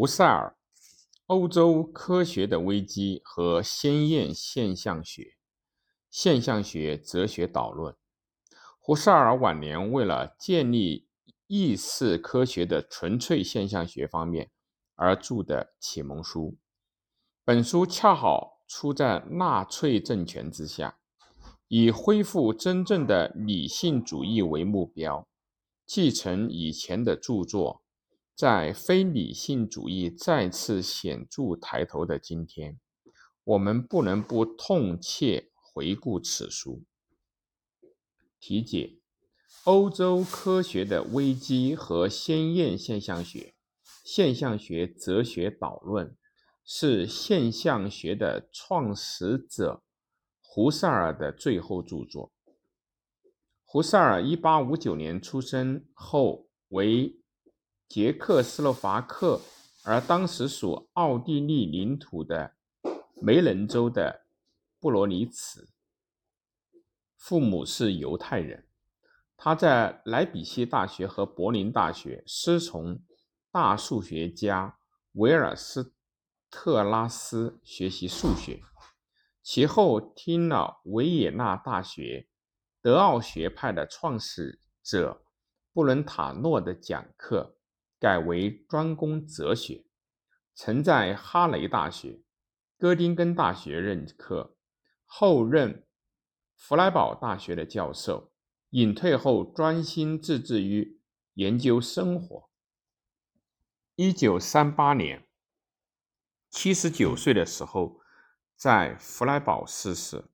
胡塞尔，欧洲科学的危机和鲜艳现象学，现象学哲学导论。胡塞尔晚年为了建立意识科学的纯粹现象学方面而著的启蒙书。本书恰好出在纳粹政权之下，以恢复真正的理性主义为目标，继承以前的著作。在非理性主义再次显著抬头的今天，我们不能不痛切回顾此书。题解：欧洲科学的危机和鲜艳现象学，现象学哲学导论，是现象学的创始者胡塞尔的最后著作。胡塞尔1859年出生后为。捷克斯洛伐克，而当时属奥地利领土的梅伦州的布罗尼茨，父母是犹太人。他在莱比锡大学和柏林大学师从大数学家维尔斯特拉斯学习数学，其后听了维也纳大学德奥学派的创始者布伦塔诺的讲课。改为专攻哲学，曾在哈雷大学、哥丁根大学任课，后任弗莱堡大学的教授。隐退后，专心致志于研究生活。一九三八年，七十九岁的时候，在弗莱堡逝世。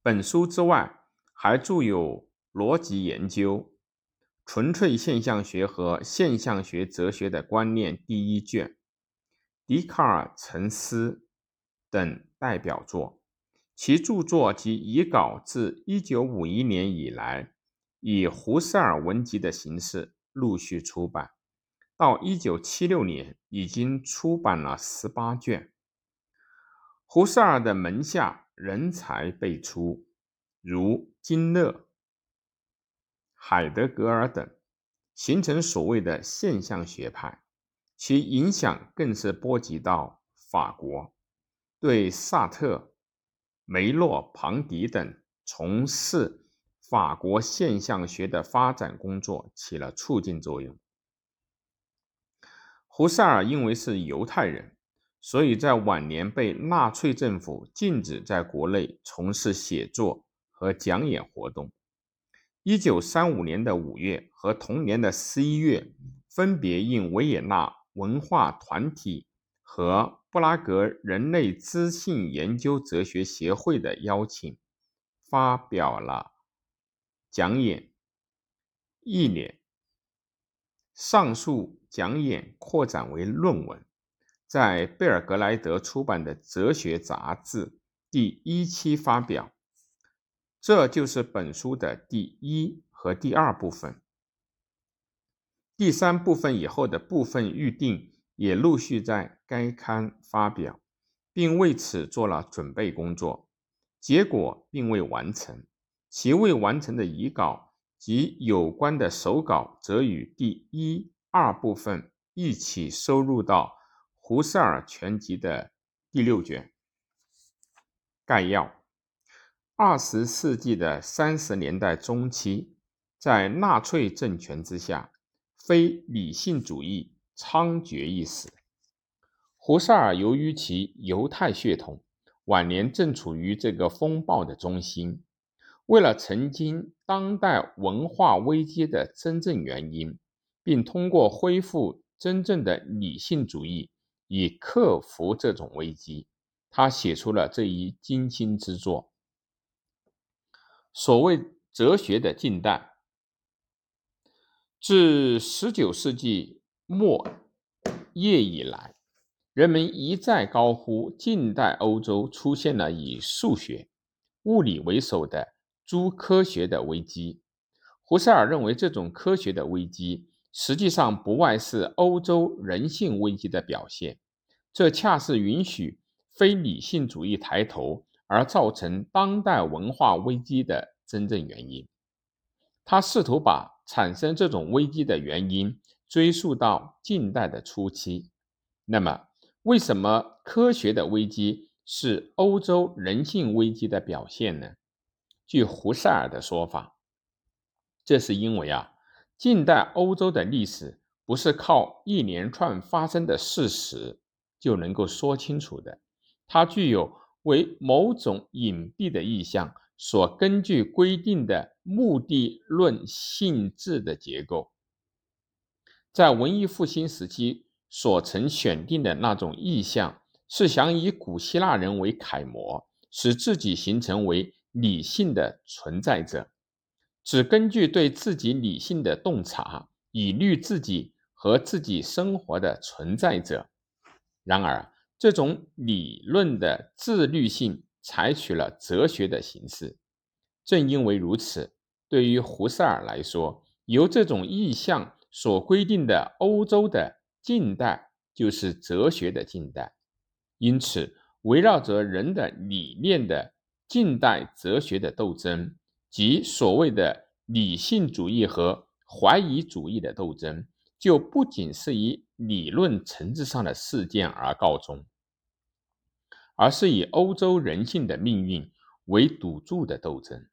本书之外，还著有逻辑研究。纯粹现象学和现象学哲学的观念第一卷，笛卡尔沉思等代表作，其著作及遗稿自1951年以来，以胡塞尔文集的形式陆续出版，到1976年已经出版了十八卷。胡塞尔的门下人才辈出，如金勒。海德格尔等形成所谓的现象学派，其影响更是波及到法国，对萨特、梅洛庞迪等从事法国现象学的发展工作起了促进作用。胡塞尔因为是犹太人，所以在晚年被纳粹政府禁止在国内从事写作和讲演活动。一九三五年的五月和同年的十一月，分别应维也纳文化团体和布拉格人类知性研究哲学协会的邀请，发表了讲演。一年，上述讲演扩展为论文，在贝尔格莱德出版的《哲学》杂志第一期发表。这就是本书的第一和第二部分。第三部分以后的部分预定也陆续在该刊发表，并为此做了准备工作，结果并未完成。其未完成的遗稿及有关的手稿，则与第一、二部分一起收入到《胡塞尔全集》的第六卷。概要。二十世纪的三十年代中期，在纳粹政权之下，非理性主义猖獗一时。胡塞尔由于其犹太血统，晚年正处于这个风暴的中心。为了澄清当代文化危机的真正原因，并通过恢复真正的理性主义以克服这种危机，他写出了这一精心之作。所谓哲学的近代，自十九世纪末叶以来，人们一再高呼近代欧洲出现了以数学、物理为首的诸科学的危机。胡塞尔认为，这种科学的危机实际上不外是欧洲人性危机的表现，这恰是允许非理性主义抬头。而造成当代文化危机的真正原因，他试图把产生这种危机的原因追溯到近代的初期。那么，为什么科学的危机是欧洲人性危机的表现呢？据胡塞尔的说法，这是因为啊，近代欧洲的历史不是靠一连串发生的事实就能够说清楚的，它具有为某种隐蔽的意象所根据规定的目的论性质的结构。在文艺复兴时期所曾选定的那种意象，是想以古希腊人为楷模，使自己形成为理性的存在者，只根据对自己理性的洞察，以律自己和自己生活的存在者。然而，这种理论的自律性采取了哲学的形式。正因为如此，对于胡塞尔来说，由这种意象。所规定的欧洲的近代就是哲学的近代，因此围绕着人的理念的近代哲学的斗争，即所谓的理性主义和怀疑主义的斗争，就不仅是以理论层次上的事件而告终，而是以欧洲人性的命运为赌注的斗争。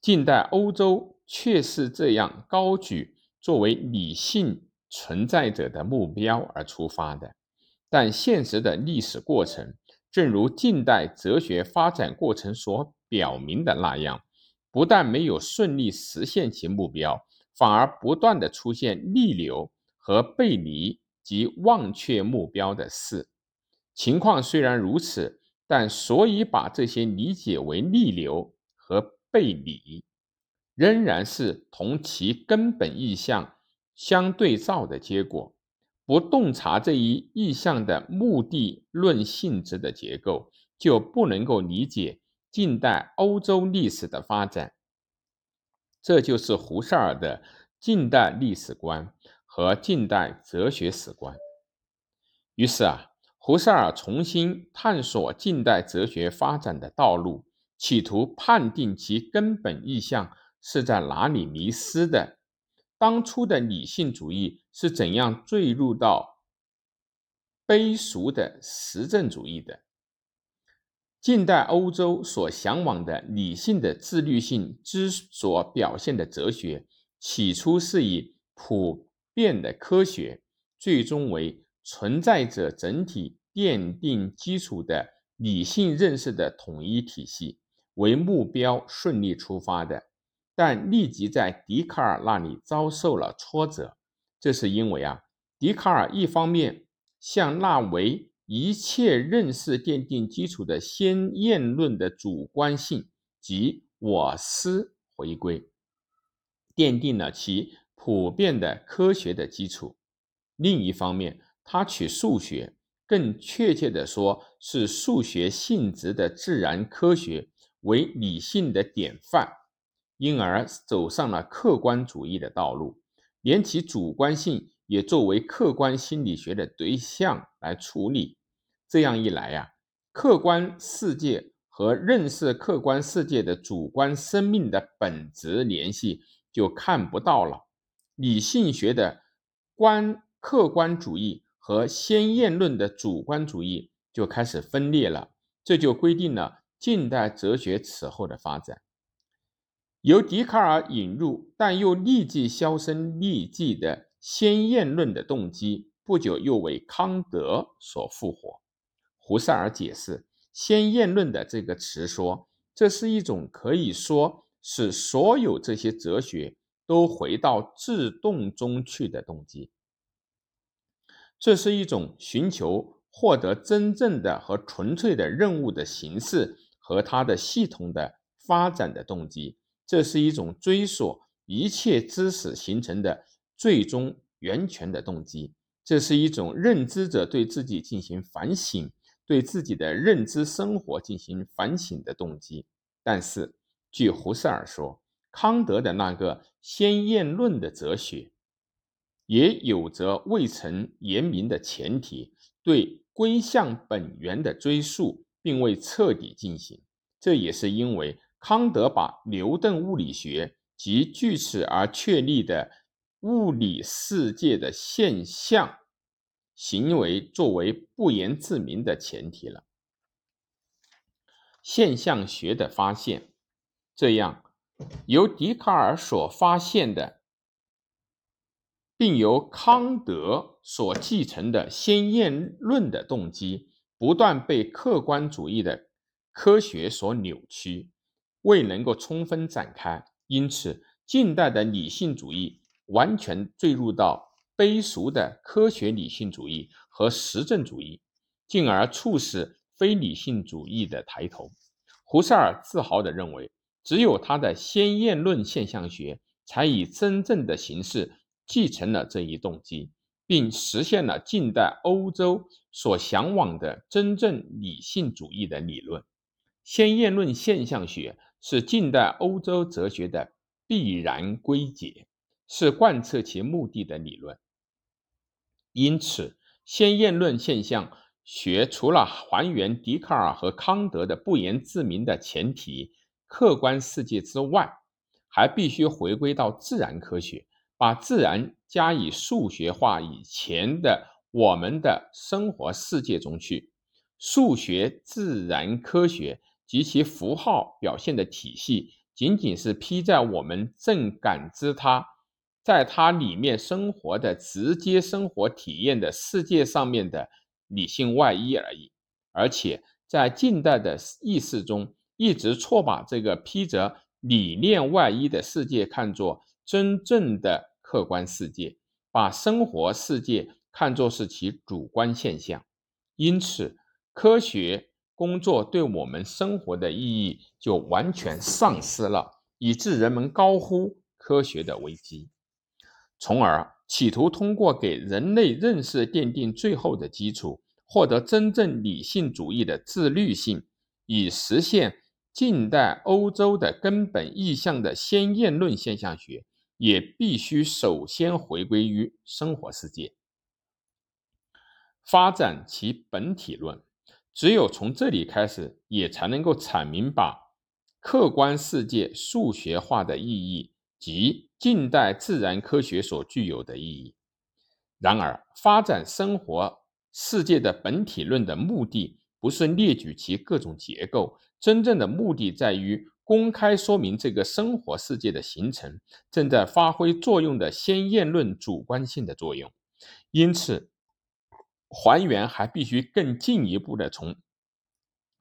近代欧洲却是这样高举。作为理性存在者的目标而出发的，但现实的历史过程，正如近代哲学发展过程所表明的那样，不但没有顺利实现其目标，反而不断的出现逆流和背离及忘却目标的事。情况虽然如此，但所以把这些理解为逆流和背离。仍然是同其根本意象相对照的结果。不洞察这一意象的目的论性质的结构，就不能够理解近代欧洲历史的发展。这就是胡塞尔的近代历史观和近代哲学史观。于是啊，胡塞尔重新探索近代哲学发展的道路，企图判定其根本意向。是在哪里迷失的？当初的理性主义是怎样坠入到卑俗的实证主义的？近代欧洲所向往的理性的自律性之所表现的哲学，起初是以普遍的科学，最终为存在着整体奠定基础的理性认识的统一体系为目标顺利出发的。但立即在笛卡尔那里遭受了挫折，这是因为啊，笛卡尔一方面向那为一切认识奠定基础的先验论的主观性及我思回归，奠定了其普遍的科学的基础；另一方面，他取数学，更确切的说是数学性质的自然科学为理性的典范。因而走上了客观主义的道路，连其主观性也作为客观心理学的对象来处理。这样一来呀，客观世界和认识客观世界的主观生命的本质联系就看不到了。理性学的观客观主义和先验论的主观主义就开始分裂了。这就规定了近代哲学此后的发展。由笛卡尔引入，但又立即销声匿迹的先验论的动机，不久又为康德所复活。胡塞尔解释“先验论”的这个词，说这是一种可以说使所有这些哲学都回到自动中去的动机。这是一种寻求获得真正的和纯粹的任务的形式和它的系统的发展的动机。这是一种追索一切知识形成的最终源泉的动机，这是一种认知者对自己进行反省、对自己的认知生活进行反省的动机。但是，据胡塞尔说，康德的那个先验论的哲学，也有着未曾言明的前提，对归向本源的追溯并未彻底进行。这也是因为。康德把牛顿物理学及据此而确立的物理世界的现象行为作为不言自明的前提了。现象学的发现，这样由笛卡尔所发现的，并由康德所继承的先验论的动机，不断被客观主义的科学所扭曲，未能够充分展开。因此，近代的理性主义完全坠入到卑俗的科学理性主义和实证主义，进而促使非理性主义的抬头。胡塞尔自豪地认为，只有他的先验论现象学才以真正的形式继承了这一动机，并实现了近代欧洲所向往的真正理性主义的理论。先验论现象学是近代欧洲哲学的必然归结，是贯彻其目的的理论。因此，先验论现象。学除了还原笛卡尔和康德的不言自明的前提客观世界之外，还必须回归到自然科学，把自然加以数学化以前的我们的生活世界中去。数学、自然科学及其符号表现的体系，仅仅是披在我们正感知它，在它里面生活的直接生活体验的世界上面的。理性外衣而已，而且在近代的意识中，一直错把这个披着理念外衣的世界看作真正的客观世界，把生活世界看作是其主观现象。因此，科学工作对我们生活的意义就完全丧失了，以致人们高呼科学的危机，从而。企图通过给人类认识奠定最后的基础，获得真正理性主义的自律性，以实现近代欧洲的根本意向的先验论现象学，也必须首先回归于生活世界，发展其本体论。只有从这里开始，也才能够阐明把客观世界数学化的意义。及近代自然科学所具有的意义。然而，发展生活世界的本体论的目的，不是列举其各种结构，真正的目的在于公开说明这个生活世界的形成正在发挥作用的先验论主观性的作用。因此，还原还必须更进一步的从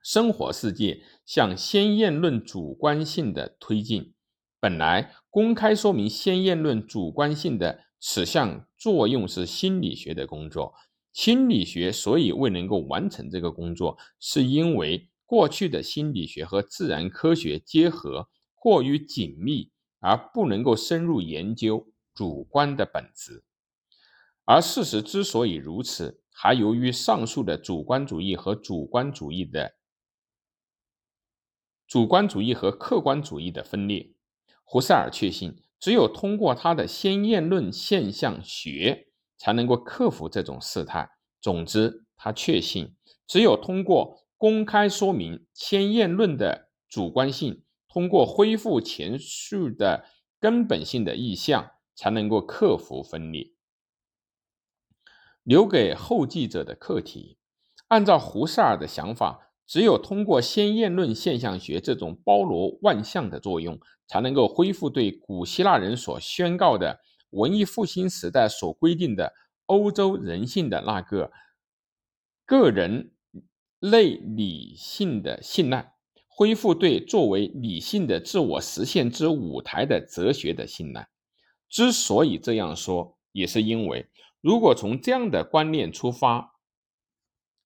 生活世界向先验论主观性的推进。本来公开说明先验论主观性的此项作用是心理学的工作，心理学所以未能够完成这个工作，是因为过去的心理学和自然科学结合过于紧密，而不能够深入研究主观的本质。而事实之所以如此，还由于上述的主观主义和主观主义的主观主义和客观主义的分裂。胡塞尔确信，只有通过他的先验论现象学，才能够克服这种事态。总之，他确信，只有通过公开说明先验论的主观性，通过恢复前述的根本性的意向，才能够克服分裂。留给后继者的课题，按照胡塞尔的想法。只有通过先验论现象学这种包罗万象的作用，才能够恢复对古希腊人所宣告的文艺复兴时代所规定的欧洲人性的那个个人类理性的信赖，恢复对作为理性的自我实现之舞台的哲学的信赖。之所以这样说，也是因为如果从这样的观念出发。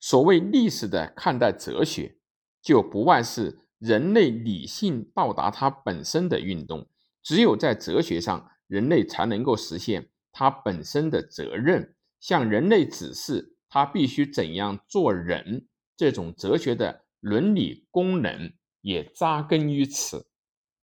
所谓历史的看待哲学，就不外是人类理性到达它本身的运动。只有在哲学上，人类才能够实现它本身的责任，向人类指示他必须怎样做人。这种哲学的伦理功能也扎根于此。